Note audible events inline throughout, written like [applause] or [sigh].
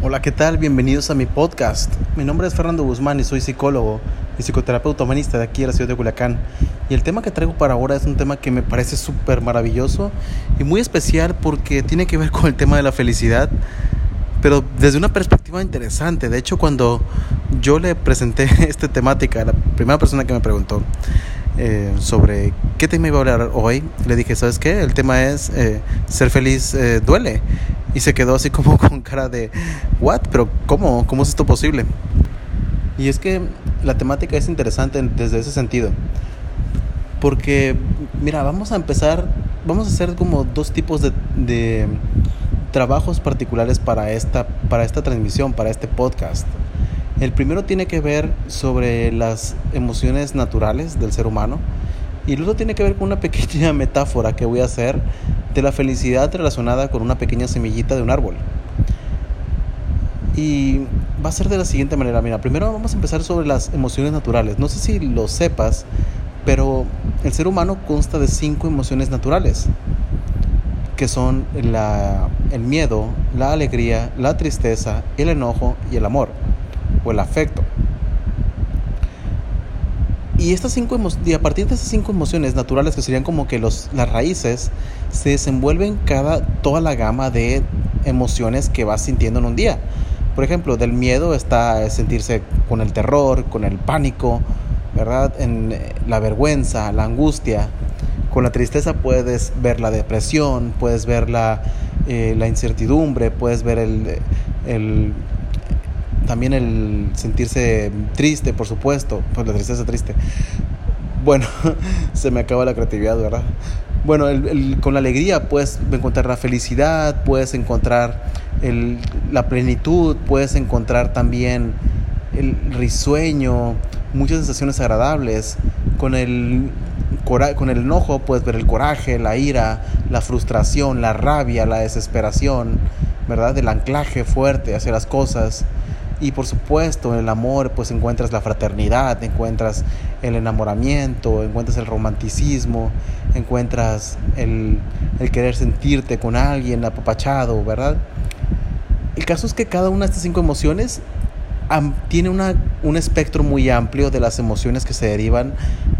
Hola, ¿qué tal? Bienvenidos a mi podcast. Mi nombre es Fernando Guzmán y soy psicólogo y psicoterapeuta humanista de aquí de la ciudad de Culiacán. Y el tema que traigo para ahora es un tema que me parece súper maravilloso y muy especial porque tiene que ver [laughs] con el tema de la felicidad, pero desde una perspectiva interesante. De hecho, cuando yo le presenté [laughs] esta temática a la primera persona que me preguntó eh, sobre qué tema iba a hablar hoy, le dije, ¿sabes qué? El tema es eh, ser feliz eh, duele. Y se quedó así como [laughs] con cara de, ¿what? Pero ¿cómo? ¿Cómo es esto posible? Y es que la temática es interesante desde ese sentido. Porque, mira, vamos a empezar, vamos a hacer como dos tipos de, de trabajos particulares para esta, para esta transmisión, para este podcast. El primero tiene que ver sobre las emociones naturales del ser humano y el otro tiene que ver con una [laughs] pequeña metáfora que voy a hacer de la felicidad relacionada con una pequeña semillita de un árbol. Y va a ser de la siguiente manera. Mira, primero vamos a empezar sobre las emociones naturales. No sé si lo sepas, pero el ser humano consta de cinco emociones naturales, que son la, el miedo, la alegría, la tristeza, el enojo y el amor, o el afecto. Y, estas cinco y a partir de esas cinco emociones naturales, que serían como que los, las raíces, se desenvuelven cada, toda la gama de emociones que vas sintiendo en un día. Por ejemplo, del miedo está sentirse con el terror, con el pánico, ¿verdad? En eh, la vergüenza, la angustia. Con la tristeza puedes ver la depresión, puedes ver la, eh, la incertidumbre, puedes ver el, el también el sentirse triste, por supuesto, pues la tristeza triste. Bueno, [laughs] se me acaba la creatividad, ¿verdad? Bueno, el, con la alegría puedes encontrar la felicidad, puedes encontrar el, la plenitud, puedes encontrar también el risueño, muchas sensaciones agradables. Con el, con el enojo puedes ver el coraje, la ira, la frustración, la rabia, la desesperación, ¿verdad? El anclaje fuerte hacia las cosas. Y por supuesto, en el amor, pues encuentras la fraternidad, encuentras el enamoramiento, encuentras el romanticismo, encuentras el, el querer sentirte con alguien apapachado, ¿verdad? El caso es que cada una de estas cinco emociones tiene una, un espectro muy amplio de las emociones que se derivan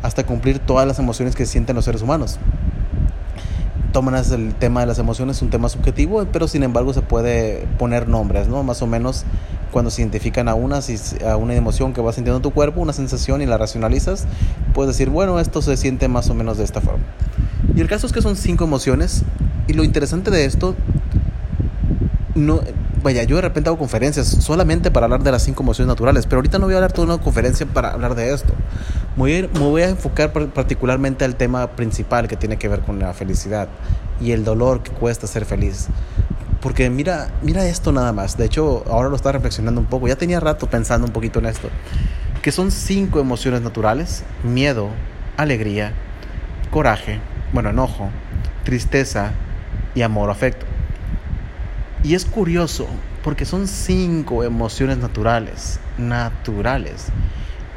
hasta cumplir todas las emociones que sienten los seres humanos. Tomas el tema de las emociones, es un tema subjetivo, pero sin embargo se puede poner nombres, ¿no? Más o menos cuando se identifican a una, a una emoción que va sintiendo en tu cuerpo, una sensación y la racionalizas, puedes decir, bueno, esto se siente más o menos de esta forma. Y el caso es que son cinco emociones y lo interesante de esto, no, vaya, yo de repente hago conferencias solamente para hablar de las cinco emociones naturales, pero ahorita no voy a hablar toda una conferencia para hablar de esto. Me voy a enfocar particularmente al tema principal que tiene que ver con la felicidad y el dolor que cuesta ser feliz. Porque mira, mira esto nada más. De hecho, ahora lo está reflexionando un poco. Ya tenía rato pensando un poquito en esto. Que son cinco emociones naturales. Miedo, alegría, coraje, bueno, enojo, tristeza y amor o afecto. Y es curioso porque son cinco emociones naturales. Naturales.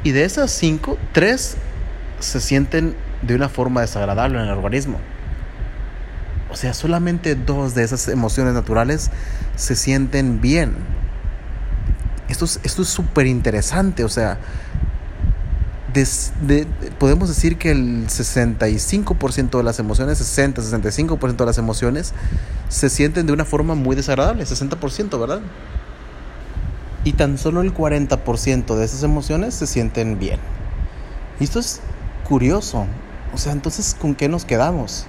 Y de esas cinco, tres se sienten de una forma desagradable en el organismo. O sea, solamente dos de esas emociones naturales se sienten bien. Esto es esto súper interesante. O sea, podemos decir que el 65% de las emociones, 60, 65% de las emociones se sienten de una forma muy desagradable, 60%, ¿verdad? Y tan solo el 40% de esas emociones se sienten bien. Y esto es curioso. O sea, entonces, ¿con qué nos quedamos?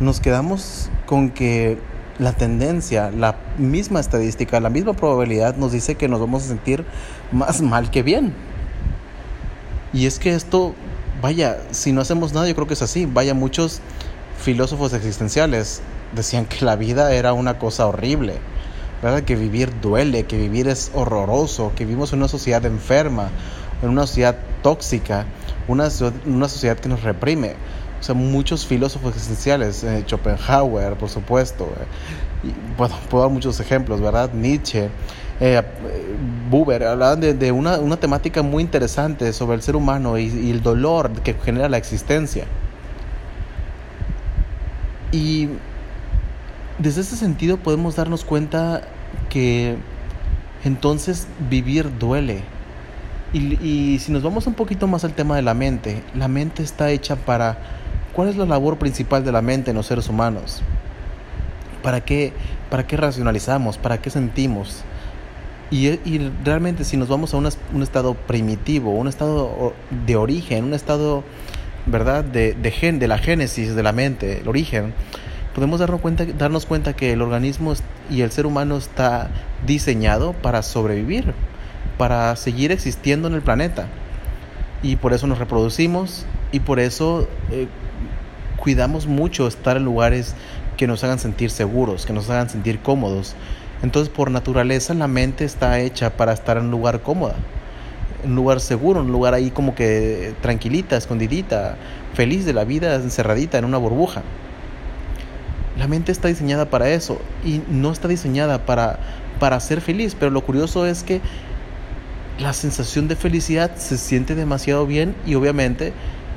Nos quedamos con que la tendencia, la misma estadística, la misma probabilidad nos dice que nos vamos a sentir más mal que bien. Y es que esto, vaya, si no hacemos nada, yo creo que es así. Vaya, muchos filósofos existenciales decían que la vida era una cosa horrible, ¿verdad? Que vivir duele, que vivir es horroroso, que vivimos en una sociedad enferma, en una sociedad tóxica, una, una sociedad que nos reprime. O sea, muchos filósofos existenciales, eh, Schopenhauer, por supuesto, eh, puedo dar muchos ejemplos, ¿verdad? Nietzsche, eh, Buber, hablaban de, una, una, temática muy interesante sobre el ser humano y, y, el dolor que genera la existencia. Y desde ese sentido podemos darnos cuenta que entonces vivir duele. Y, y, si nos vamos un poquito más al tema de la mente, la mente está hecha para... ¿Cuál es la labor principal de la mente en los seres humanos? ¿Para qué, para qué racionalizamos? ¿Para qué sentimos? Y, y realmente si nos vamos a un estado primitivo, un estado de origen, un estado, ¿verdad?, de, de, gen, de la génesis de la mente, el origen, podemos darnos cuenta, darnos cuenta que el organismo y el ser humano está diseñado para sobrevivir, para seguir existiendo en el planeta. Y por eso nos reproducimos y por eso eh, cuidamos mucho estar en lugares que nos hagan sentir seguros, que nos hagan sentir cómodos. Entonces, por naturaleza, la mente está hecha para estar en un lugar cómoda, un lugar seguro, un lugar ahí como que tranquilita, escondidita, feliz de la vida, encerradita en una burbuja. La mente está diseñada para eso y no está diseñada para, para ser feliz, pero lo curioso es que la sensación de felicidad se siente demasiado bien y obviamente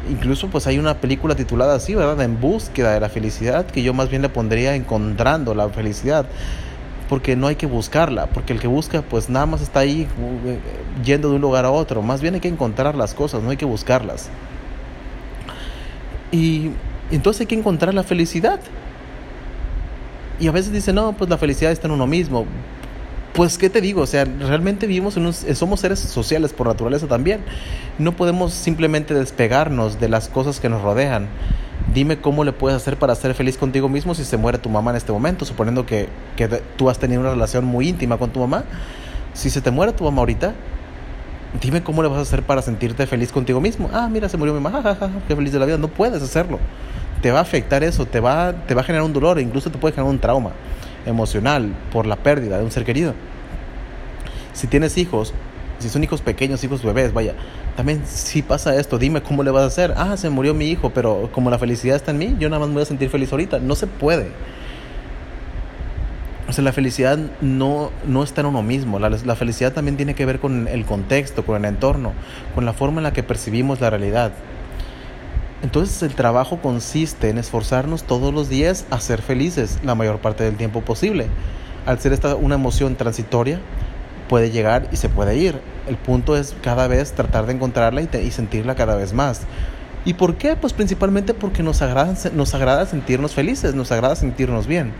incluso pues hay una película titulada así, ¿verdad? En búsqueda de la felicidad, que yo más bien le pondría encontrando la felicidad, porque no hay que buscarla, porque el que busca pues nada más está ahí eh, yendo de un lugar a otro, más bien hay que encontrar las cosas, no hay que buscarlas. Y entonces hay que encontrar la felicidad. Y a veces dicen, no, pues la felicidad está en uno mismo. Pues, ¿qué te digo? O sea, realmente vivimos en un, somos seres sociales por naturaleza también. No podemos simplemente despegarnos de las cosas que nos rodean. Dime cómo le puedes hacer para ser feliz contigo mismo si se muere tu mamá en este momento, suponiendo que, que tú has tenido una relación muy íntima con tu mamá. Si se te muere tu mamá ahorita, dime cómo le vas a hacer para sentirte feliz contigo mismo. Ah, mira, se murió mi mamá, [laughs] qué feliz de la vida. No puedes hacerlo te va a afectar eso, te va, te va a generar un dolor, incluso te puede generar un trauma emocional por la pérdida de un ser querido. Si tienes hijos, si son hijos pequeños, hijos bebés, vaya, también si pasa esto, dime cómo le vas a hacer. Ah, se murió mi hijo, pero como la felicidad está en mí, yo nada más me voy a sentir feliz ahorita. No se puede. O sea, la felicidad no, no está en uno mismo. La, la felicidad también tiene que ver con el contexto, con el entorno, con la forma en la que percibimos la realidad. Entonces el trabajo consiste en esforzarnos todos los días a ser felices la mayor parte del tiempo posible. Al ser esta una emoción transitoria, puede llegar y se puede ir. El punto es cada vez tratar de encontrarla y, y sentirla cada vez más. ¿Y por qué? Pues principalmente porque nos agrada, nos agrada sentirnos felices, nos agrada sentirnos bien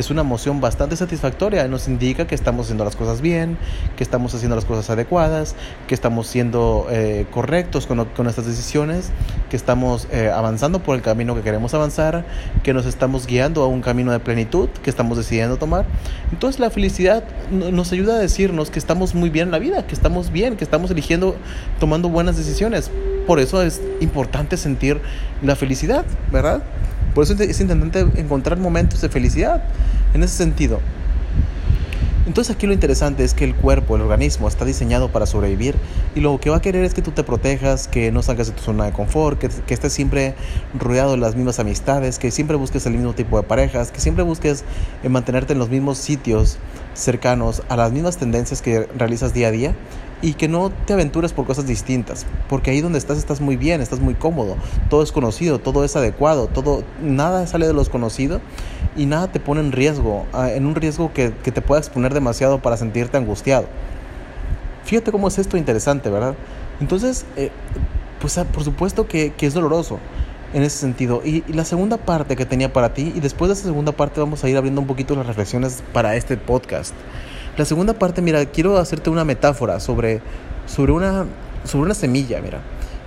es una emoción bastante satisfactoria. Nos indica que estamos haciendo las cosas bien, que estamos haciendo las cosas adecuadas, que estamos siendo eh, correctos con, con, nuestras decisiones, que estamos eh, avanzando por el camino que queremos avanzar, que nos estamos guiando a un camino de plenitud que estamos decidiendo tomar. Entonces la felicidad nos ayuda a decirnos que estamos muy bien en la vida, que estamos bien, que estamos eligiendo, tomando buenas decisiones. Por eso es importante sentir la felicidad, ¿verdad? Por eso es intentante encontrar momentos de felicidad en ese sentido. Entonces aquí lo interesante es que el cuerpo, el organismo está diseñado para sobrevivir y lo que va a querer es que tú te protejas, que no salgas de tu zona de confort, que, que, estés siempre rodeado de las mismas amistades, que siempre busques el mismo tipo de parejas, que siempre busques mantenerte en los mismos sitios cercanos a las mismas tendencias que realizas día a día y que no te aventures por cosas distintas, porque ahí donde estás estás muy bien, estás muy cómodo, todo es conocido, todo es adecuado, todo nada sale de lo desconocido y nada te pone en riesgo, ah, en un riesgo que, que te pueda exponer demasiado para sentirte angustiado. Fíjate cómo es esto interesante, ¿verdad? Entonces, eh, pues ah, por supuesto que, que, es doloroso en ese sentido. Y, la segunda parte que tenía para ti, y después de esa segunda parte vamos a ir abriendo un poquito las reflexiones para este podcast. La segunda parte, mira, quiero hacerte una metáfora sobre, sobre, una, sobre una semilla, mira.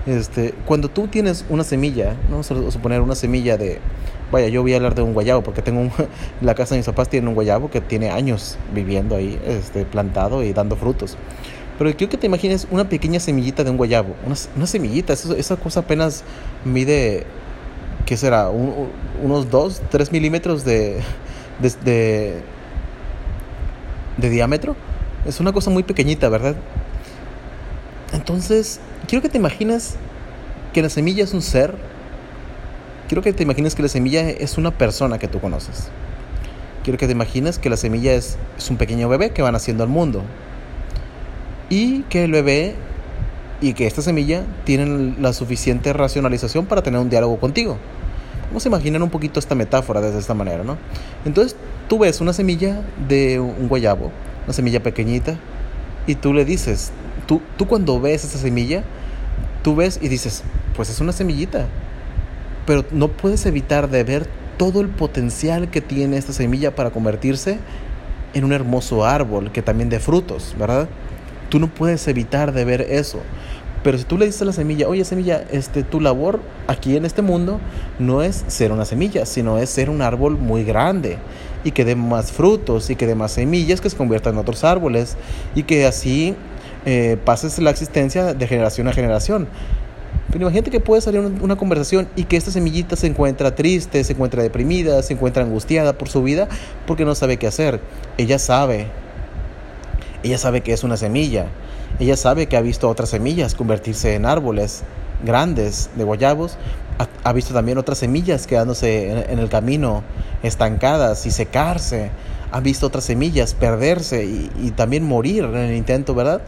Este, cuando tú tienes una semilla, vamos a suponer una semilla de, vaya, yo voy a hablar de un guayabo, porque tengo un, [laughs] la casa de mis papás tiene un guayabo que tiene años viviendo ahí, este, plantado y dando frutos. Pero quiero que te imagines una pequeña semillita de un guayabo, una, una semillita, esa, esa, cosa apenas mide, ¿qué será? unos 2, 3 milímetros de, de, de de diámetro. Es una cosa muy pequeñita, ¿verdad? Entonces, quiero que te imagines que la semilla es un ser. Quiero que te imagines que la semilla es una persona que tú conoces. Quiero que te imagines que la semilla es, un pequeño bebé que va naciendo al mundo. Y que el bebé y que esta semilla tienen la suficiente racionalización para tener un diálogo contigo. Vamos a imaginar un poquito esta metáfora desde esta manera, ¿no? Entonces tú ves una semilla de un guayabo, una semilla pequeñita, y tú le dices, tú, tú cuando ves esa semilla, tú ves y dices, pues es una semillita, pero no puedes evitar de ver todo el potencial que tiene esta semilla para convertirse en un hermoso árbol que también dé frutos, ¿verdad? Tú no puedes evitar de ver eso. Pero si tú le dices a la semilla, oye semilla, este, tu labor aquí en este mundo no es ser una semilla, sino es ser un árbol muy grande y que dé más frutos y que dé más semillas que se conviertan en otros árboles y que así eh, pases la existencia de generación a generación. Pero imagínate que puede salir una, conversación y que esta semillita se encuentra triste, se encuentra deprimida, se encuentra angustiada por su vida porque no sabe qué hacer. Ella sabe, ella sabe que es una semilla, ella sabe que ha visto otras semillas convertirse en árboles grandes de guayabos, ha, visto también otras semillas quedándose en, el camino, estancadas y secarse, ha visto otras semillas perderse y, y también morir en el intento, ¿verdad?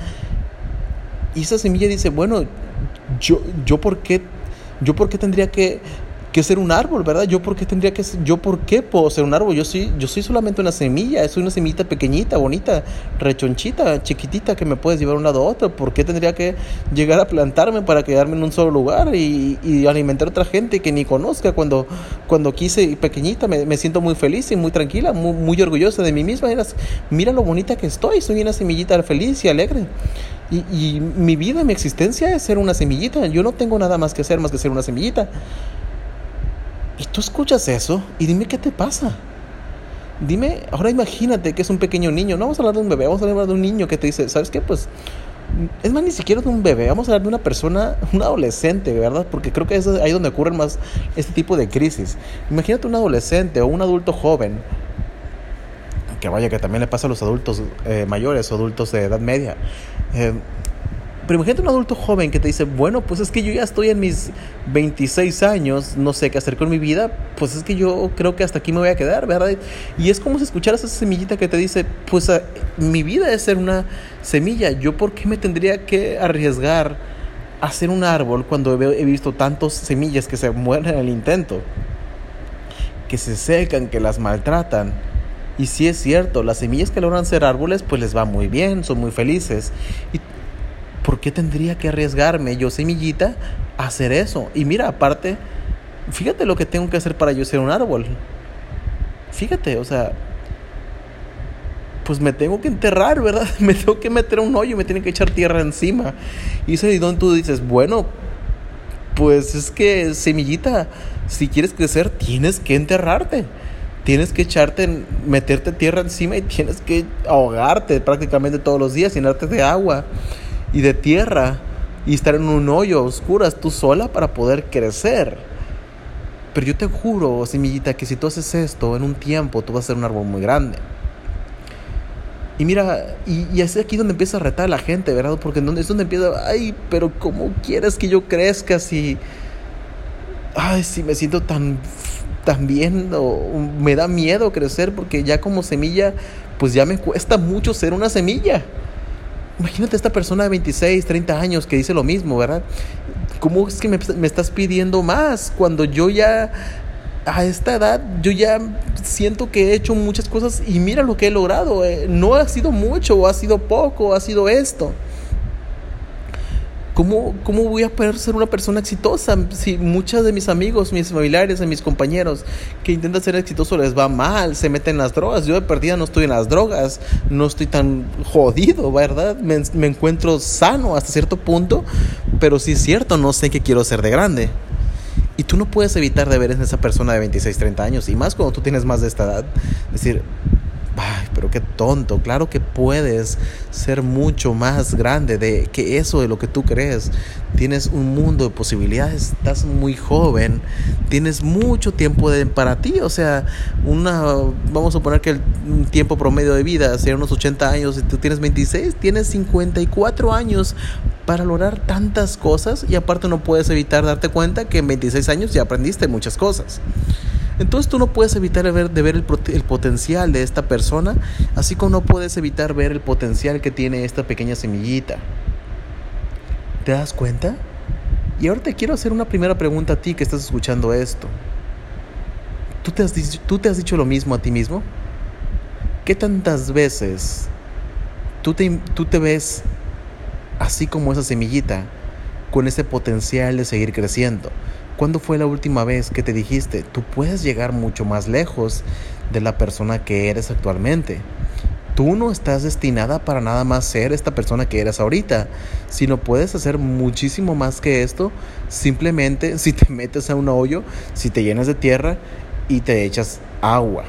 Y esa semilla dice, bueno, yo, yo por qué, yo por qué tendría que, que ser un árbol, ¿verdad? Yo por qué tendría que yo por qué puedo ser un árbol? Yo soy yo soy solamente una semilla, soy una semillita pequeñita, bonita, rechonchita, chiquitita que me puedes llevar un lado a otro. ¿Por qué tendría que llegar a plantarme para quedarme en un solo lugar y, alimentar a otra gente que ni conozca cuando cuando quise pequeñita me, me siento muy feliz y muy tranquila, muy, muy orgullosa de mí misma. Mira lo bonita que estoy, soy una semillita feliz y alegre. Y, y, mi vida, mi existencia es ser una semillita. Yo no tengo nada más que hacer más que ser una semillita. Y tú escuchas eso y dime qué te pasa. Dime, ahora imagínate que es un pequeño niño. No vamos a hablar de un bebé, vamos a hablar de un niño que te dice, ¿sabes qué? Pues es más, ni siquiera de un bebé, vamos a hablar de una persona, un adolescente, ¿verdad? Porque creo que es ahí donde ocurren más este tipo de crisis. Imagínate un adolescente o un adulto joven, que vaya que también le pasa a los adultos eh, mayores o adultos de edad media. Eh, pero imagínate un adulto joven que te dice, bueno, pues es que yo ya estoy en mis 26 años, no sé qué hacer con mi vida, pues es que yo creo que hasta aquí me voy a quedar, ¿verdad? Y es como si escucharas esa semillita que te dice, pues ah, mi vida es ser una semilla, yo por qué me tendría que arriesgar a ser un árbol cuando he visto tantas semillas que se mueren en el intento, que se secan, que las maltratan. Y si es cierto, las semillas que logran ser árboles, pues les va muy bien, son muy felices. Y ¿por qué tendría que arriesgarme yo, semillita, a hacer eso? Y mira, aparte, fíjate lo que tengo que hacer para yo ser un árbol. Fíjate, o sea, pues me tengo que enterrar, ¿verdad? [laughs] Me tengo que meter un hoyo, me tienen que echar tierra encima. Y eso es donde tú dices, bueno, pues es que semillita, si quieres crecer, tienes que enterrarte. Tienes que echarte, meterte tierra encima y tienes que ahogarte prácticamente todos los días, llenarte de agua y de tierra y estar en un hoyo oscuras tú sola para poder crecer. Pero yo te juro, semillita, que si tú haces esto en un tiempo, tú vas a ser un árbol muy grande. Y mira, y, y es aquí donde empieza a retar a la gente, ¿verdad? Porque es donde empieza, ay, pero ¿cómo quieres que yo crezca si... Ay, si me siento tan, tan bien o me da miedo crecer porque ya como semilla, pues ya me cuesta mucho ser una semilla. Imagínate esta persona de 26, 30 años que dice lo mismo, ¿verdad? ¿Cómo es que me, estás pidiendo más cuando yo ya a esta edad yo ya siento que he hecho muchas cosas y mira lo que he logrado. Eh, no ha sido mucho, o ha sido poco, ha sido esto. ¿Cómo, ¿Cómo voy a poder ser una persona exitosa si muchos de mis amigos, mis familiares, mis compañeros que intentan ser exitosos les va mal, se meten en las drogas? Yo de perdida no estoy en las drogas, no estoy tan jodido, ¿verdad? Me, me encuentro sano hasta cierto punto, pero sí es cierto, no sé qué quiero ser de grande. Y tú no puedes evitar de ver en esa persona de 26, 30 años, y más cuando tú tienes más de esta edad, decir, Ay, pero qué tonto. Claro que puedes ser mucho más grande de que eso de lo que tú crees. Tienes un mundo de posibilidades. Estás muy joven. Tienes mucho tiempo para ti. O sea, una, vamos a poner que el tiempo promedio de vida sea unos 80 años. y tú tienes 26, tienes 54 años para lograr tantas cosas. Y aparte no puedes evitar darte cuenta que en 26 años ya aprendiste muchas cosas. Entonces tú no puedes evitar ver, de ver el, el, potencial de esta persona, así como no puedes evitar ver el potencial que tiene esta pequeña semillita. ¿Te das cuenta? Y ahora te quiero hacer una primera pregunta a ti que estás escuchando esto. ¿Tú te has, tú te has dicho lo mismo a ti mismo? ¿Qué tantas veces tú te, tú te ves así como esa semillita, con ese potencial de seguir creciendo. ¿Cuándo fue la última vez que te dijiste, tú puedes llegar mucho más lejos de la persona que eres actualmente? Tú no estás destinada para nada más ser esta persona que eres ahorita, sino puedes hacer muchísimo más que esto simplemente [laughs] si te metes a un hoyo, si te llenas de tierra y te echas agua.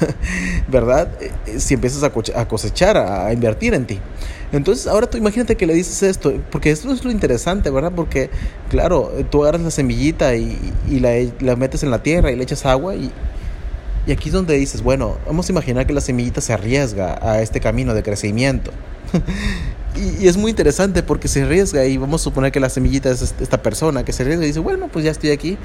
[laughs] ¿verdad? Eh, eh, si empiezas a cosechar, a invertir en ti. Entonces, ahora tú imagínate que le dices esto, porque esto es lo interesante, ¿verdad? Porque, claro, tú agarras la semillita y, la, metes en la tierra y le echas agua y, y aquí es donde dices, bueno, vamos a imaginar que la semillita se arriesga a este camino de crecimiento. [laughs] y, es muy interesante porque se arriesga y vamos a suponer que la semillita es esta persona que se arriesga y dice, bueno, pues ya estoy aquí,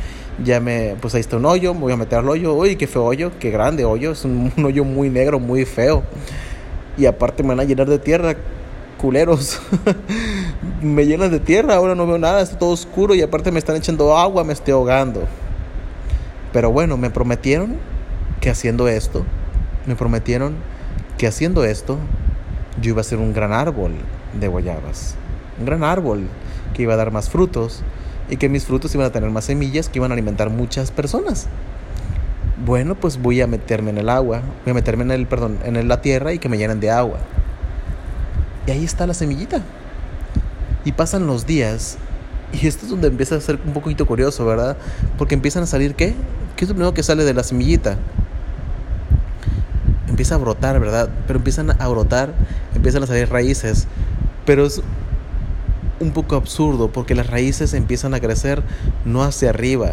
ya me, pues ahí está un hoyo, voy a meter al hoyo, uy, qué feo hoyo, qué grande hoyo, es un, [laughs] hoyo muy negro, muy feo. Y aparte me van a llenar de tierra, culeros. [laughs] me llenan de tierra, ahora no veo nada, está todo oscuro y aparte me están echando agua, me estoy ahogando. Pero bueno, me prometieron que haciendo esto, me prometieron que haciendo esto, yo iba a ser un gran árbol de guayabas. Un gran árbol que iba a dar más frutos y que mis frutos iban a tener más semillas que iban a alimentar muchas personas. Bueno, pues voy a meterme en el agua, voy a meterme en el, perdón, en la tierra y que me llenen de agua. Y ahí está la semillita. Y pasan los días y esto es donde empieza a ser un poquito curioso, ¿verdad? Porque empiezan a salir qué? ¿Qué es lo primero que sale de la semillita? Empieza a brotar, ¿verdad? Pero empiezan a brotar, empiezan a salir raíces. Pero es un poco absurdo porque las raíces empiezan a crecer no hacia arriba,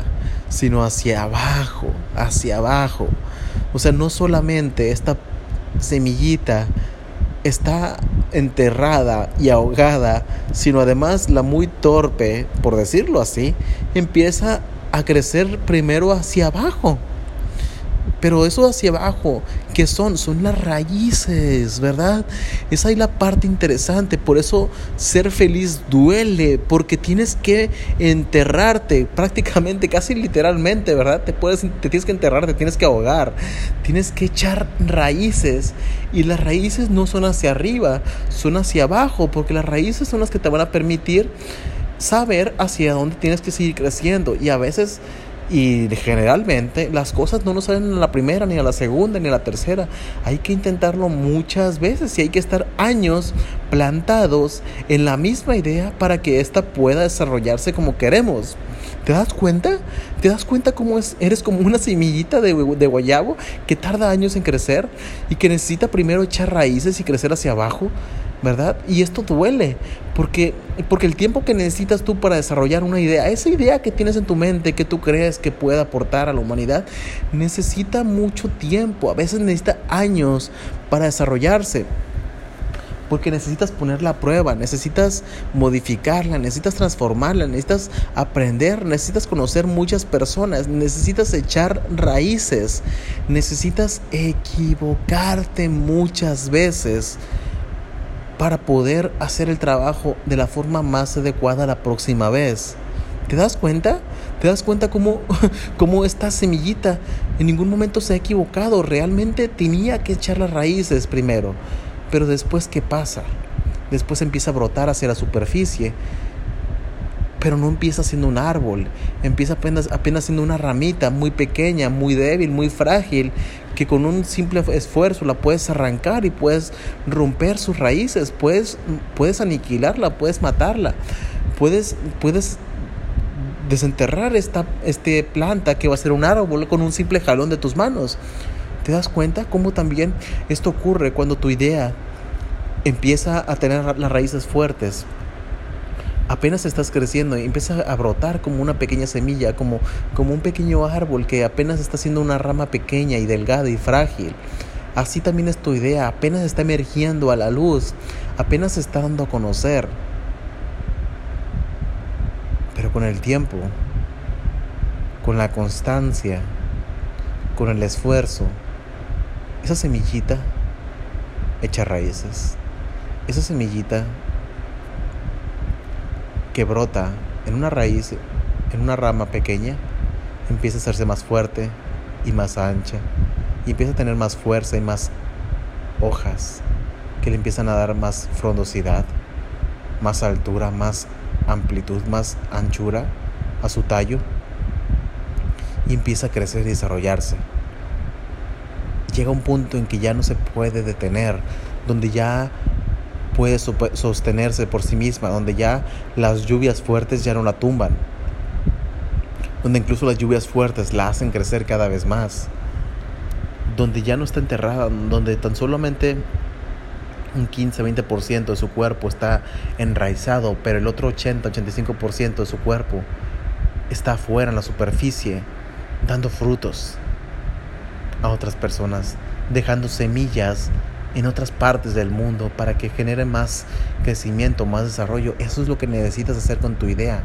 sino hacia abajo, hacia abajo. O sea, no solamente esta semillita está enterrada y ahogada, sino además la muy torpe, por decirlo así, empieza a crecer primero hacia abajo. Pero eso hacia abajo, ¿qué son? Son las raíces, ¿verdad? Esa es la parte interesante. Por eso ser feliz duele, porque tienes que enterrarte prácticamente, casi literalmente, ¿verdad? Te, puedes, te tienes que enterrar, te tienes que ahogar, tienes que echar raíces. Y las raíces no son hacia arriba, son hacia abajo, porque las raíces son las que te van a permitir saber hacia dónde tienes que seguir creciendo. Y a veces y generalmente las cosas no nos salen a la primera, ni a la segunda, ni a la tercera. Hay que intentarlo muchas veces y hay que estar años plantados en la misma idea para que ésta pueda desarrollarse como queremos. ¿Te das cuenta? ¿Te das cuenta cómo es, eres como una semillita de, de guayabo que tarda años en crecer y que necesita primero echar raíces y crecer hacia abajo? ¿Verdad? Y esto duele, porque, porque el tiempo que necesitas tú para desarrollar una idea, esa idea que tienes en tu mente, que tú crees que puede aportar a la humanidad, necesita mucho tiempo, a veces necesita años para desarrollarse. Porque necesitas ponerla a prueba, necesitas modificarla, necesitas transformarla, necesitas aprender, necesitas conocer muchas personas, necesitas echar raíces, necesitas equivocarte muchas veces para poder hacer el trabajo de la forma más adecuada la próxima vez. ¿Te das cuenta? ¿Te das cuenta cómo, [laughs] cómo esta semillita en ningún momento se ha equivocado? Realmente tenía que echar las raíces primero. Pero después, ¿qué pasa? Después empieza a brotar hacia la superficie. Pero no empieza siendo un árbol. Empieza apenas, apenas siendo una ramita muy pequeña, muy débil, muy frágil, que con un simple esfuerzo la puedes arrancar y puedes romper sus raíces, puedes, puedes aniquilarla, puedes matarla, puedes, puedes desenterrar esta este planta que va a ser un árbol con un simple jalón de tus manos. ¿Te das cuenta cómo también esto ocurre cuando tu idea empieza a tener las raíces fuertes? Apenas estás creciendo empieza a brotar como una pequeña semilla, como, como un pequeño árbol que apenas está haciendo una rama pequeña y delgada y frágil. Así también es tu idea, apenas está emergiendo a la luz, apenas se está dando a conocer. Pero con el tiempo, con la constancia, con el esfuerzo, esa semillita echa raíces. Esa semillita que brota en una raíz, en una rama pequeña, empieza a hacerse más fuerte y más ancha y empieza a tener más fuerza y más hojas que le empiezan a dar más frondosidad, más altura, más amplitud, más anchura a su tallo y empieza a crecer y desarrollarse. Llega un punto en que ya no se puede detener, donde ya puede sostenerse por sí misma, donde ya las lluvias fuertes ya no la tumban, donde incluso las lluvias fuertes la hacen crecer cada vez más, donde ya no está enterrada, donde tan solamente un 15-20% de su cuerpo está enraizado, pero el otro 80-85% de su cuerpo está afuera en la superficie, dando frutos a otras personas, dejando semillas en otras partes del mundo para que genere más crecimiento, más desarrollo. Eso es lo que necesitas hacer con tu idea.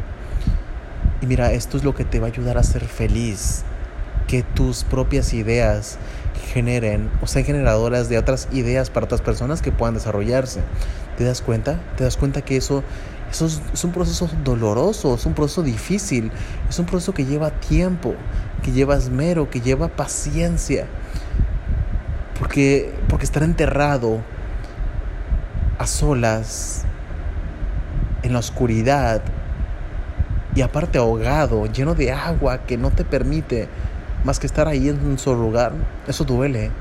Y mira, esto es lo que te va a ayudar a ser feliz. Que tus propias ideas generen o sean generadoras de otras ideas para otras personas que puedan desarrollarse. ¿Te das cuenta? ¿Te das cuenta que eso, eso es, un proceso doloroso, es un proceso difícil, es un proceso que lleva tiempo, que lleva esmero, que lleva paciencia? Porque, porque estar enterrado a solas, en la oscuridad, y aparte ahogado, lleno de agua que no te permite más que estar ahí en un solo lugar, eso duele.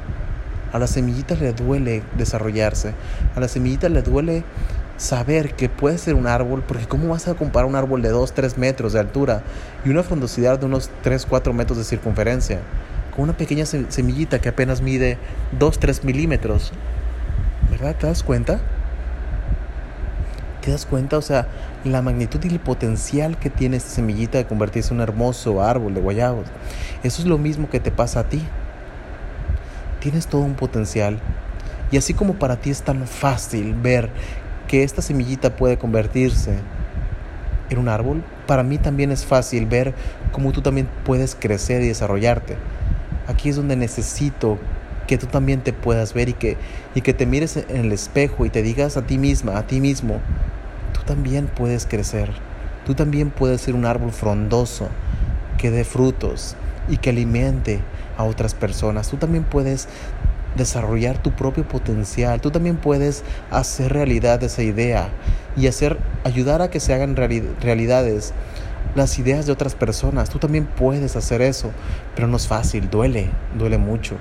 A la semillita le duele desarrollarse, a la semillita le duele saber que puede ser un árbol, porque ¿cómo vas a comparar un árbol de 2, 3 metros de altura y una frondosidad de unos 3, 4 metros de circunferencia? Una pequeña semillita que apenas mide 2, 3 milímetros. ¿Verdad? ¿Te das cuenta? ¿Te das cuenta? O sea, la magnitud y el potencial que tiene esta semillita de convertirse en un hermoso árbol de guayabos. Eso es lo mismo que te pasa a ti. Tienes todo un potencial. Y así como para ti es tan fácil ver que esta semillita puede convertirse en un árbol, para mí también es fácil ver cómo tú también puedes crecer y desarrollarte. Aquí es donde necesito que tú también te puedas ver y que, y que te mires en el espejo y te digas a ti misma, a ti mismo, también puedes crecer. Tú también puedes ser un árbol frondoso que dé frutos y que alimente a otras personas. Tú también puedes desarrollar tu propio potencial. Tú también puedes hacer realidad esa idea y hacer ayudar a que se hagan realidades las ideas de otras personas. Tú también puedes hacer eso, pero no es fácil, duele, duele mucho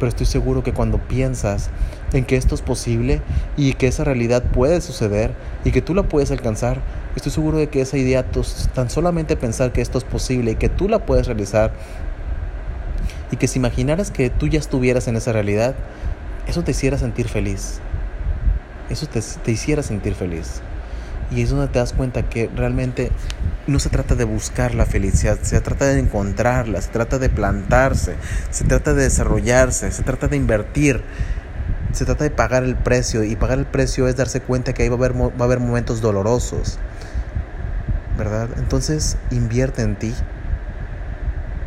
pero estoy seguro que cuando piensas en que esto es posible y que esa realidad puede suceder y que tú la puedes alcanzar, estoy seguro de que esa idea, tan solamente pensar que esto es posible y que tú la puedes realizar y que si imaginaras que tú ya estuvieras en esa realidad, eso te hiciera sentir feliz. Eso te, te hiciera sentir feliz. Y es donde te das cuenta que realmente no se trata de buscar la felicidad, se trata de encontrarla, se trata de plantarse, se trata de desarrollarse, se trata de invertir, se trata de pagar el precio. Y pagar el precio es darse cuenta que ahí va a haber, va a haber momentos dolorosos. ¿Verdad? Entonces invierte en ti.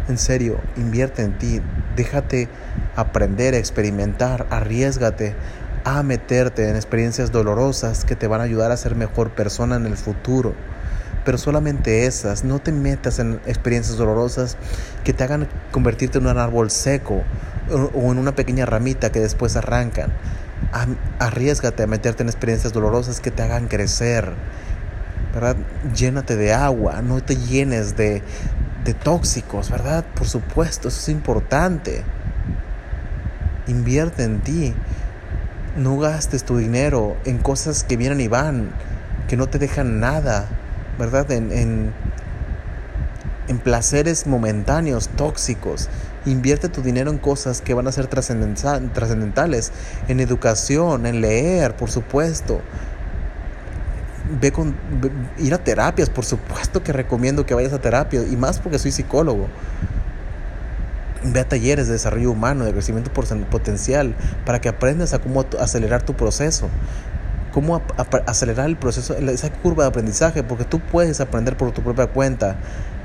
En serio, invierte en ti. Déjate aprender, experimentar, arriesgate a meterte en experiencias dolorosas que te van a ayudar a ser mejor persona en el futuro. Pero solamente esas, no te metas en experiencias dolorosas que te hagan convertirte en un árbol seco o en una pequeña ramita que después arrancan. Arriesgate a meterte en experiencias dolorosas que te hagan crecer. ¿Verdad? Llénate de agua, no te llenes de, de tóxicos, ¿verdad? Por supuesto, eso es importante. Invierte en ti. No gastes tu dinero en cosas que vienen y van, que no te dejan nada, ¿verdad? En, en, placeres momentáneos, tóxicos. Invierte tu dinero en cosas que van a ser trascendentales, en educación, en leer, por supuesto. Ve con ir a terapias, por supuesto que recomiendo que vayas a terapia y más porque soy psicólogo. Ve talleres de desarrollo humano, de crecimiento potencial, para que aprendas a cómo acelerar tu proceso, cómo acelerar el proceso, esa curva de aprendizaje, porque tú puedes aprender por tu propia cuenta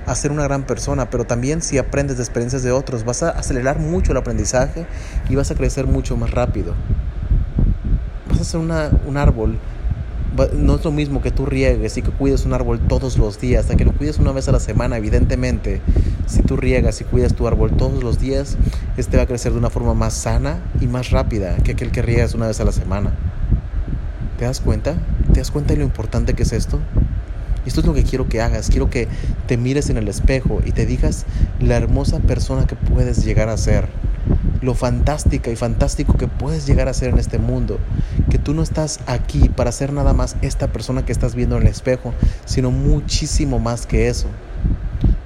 a ser una gran persona, pero también si aprendes de experiencias de otros, vas a acelerar mucho el aprendizaje y vas a crecer mucho más rápido. Vas a ser un árbol no es lo mismo que tú riegues y que cuides un árbol todos los días, hasta que lo cuides una vez a la semana, evidentemente. Si tú riegas y cuidas tu árbol todos los días, este va a crecer de una forma más sana y más rápida que aquel que riegas una vez a la semana. ¿Te das cuenta? ¿Te das cuenta de lo importante que es esto? Esto es lo que quiero que hagas. Quiero que te mires en el espejo y te digas la hermosa persona que puedes llegar a ser lo fantástica y fantástico que puedes llegar a ser en este mundo. Que tú no estás aquí para ser nada más esta persona que estás viendo en el espejo, sino muchísimo más que eso.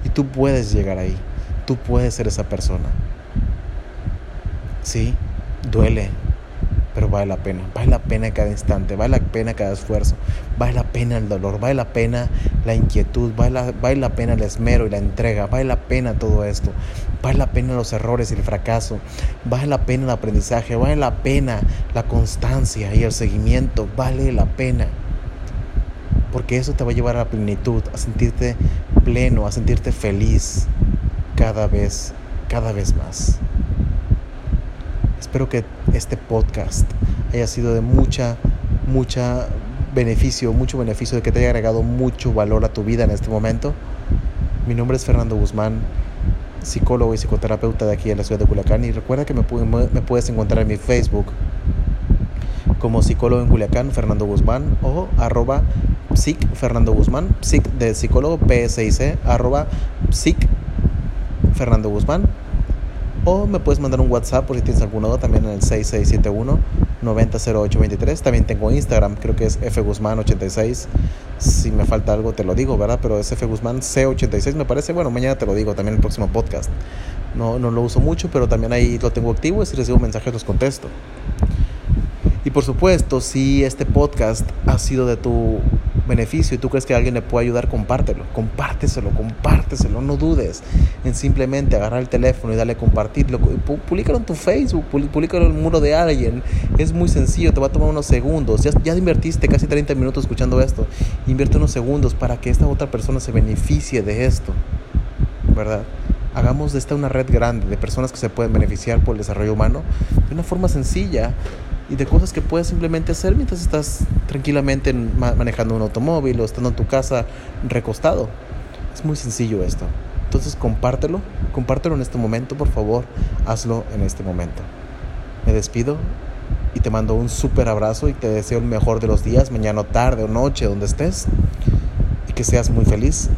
Y tú puedes llegar ahí. Tú puedes ser esa persona. Sí, duele, pero vale la pena, vale la pena cada instante, vale la pena cada esfuerzo, vale la pena el dolor, vale la pena la inquietud, vale la, vale la pena el esmero y la entrega, vale la pena todo esto, vale la pena los errores y el fracaso, vale la pena el aprendizaje, vale la pena la constancia y el seguimiento, vale la pena. Porque eso te va a llevar a la plenitud, a sentirte pleno, a sentirte feliz cada vez, cada vez más. Espero que este podcast haya sido de mucha, mucha beneficio, mucho beneficio, de que te haya agregado mucho valor a tu vida en este momento. Mi nombre es Fernando Guzmán, psicólogo y psicoterapeuta de aquí en la ciudad de Culiacán. Y recuerda que me, puedes encontrar en mi Facebook como psicólogo en Culiacán, Fernando Guzmán, o arroba psic Fernando Guzmán, psic de psicólogo, PSIC, arroba psic Fernando Guzmán. O me puedes mandar un WhatsApp por si tienes alguna duda también en el 6671 900823. También tengo Instagram, creo que es fguzmán86. Si me falta algo te lo digo, ¿verdad? Pero es fguzmán c86 me parece. Bueno, mañana te lo digo también en el próximo podcast. No, no lo uso mucho, pero también ahí lo tengo activo y si recibo mensajes los contesto. Y por supuesto, si este podcast ha sido de tu beneficio y tú crees que alguien le puede ayudar, compártelo, compárteselo, compárteselo, no dudes en simplemente agarrar el teléfono y darle a compartirlo, Públicalo en tu Facebook, públicalo en el muro de alguien, es muy sencillo, te va a tomar unos segundos, ya, ya invertiste casi 30 minutos escuchando esto, invierte unos segundos para que esta otra persona se beneficie de esto, ¿verdad? Hagamos de esta una red grande de personas que se pueden beneficiar por el desarrollo humano de una forma sencilla y de cosas que puedes simplemente hacer mientras estás tranquilamente manejando un automóvil o estando en tu casa recostado. Es muy sencillo esto. Entonces compártelo, compártelo en este momento, por favor, hazlo en este momento. Me despido y te mando un súper abrazo y te deseo el mejor de los días, mañana, tarde o noche, donde estés, y que seas muy feliz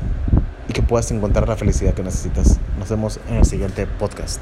y que puedas encontrar la felicidad que necesitas. Nos vemos en el siguiente podcast.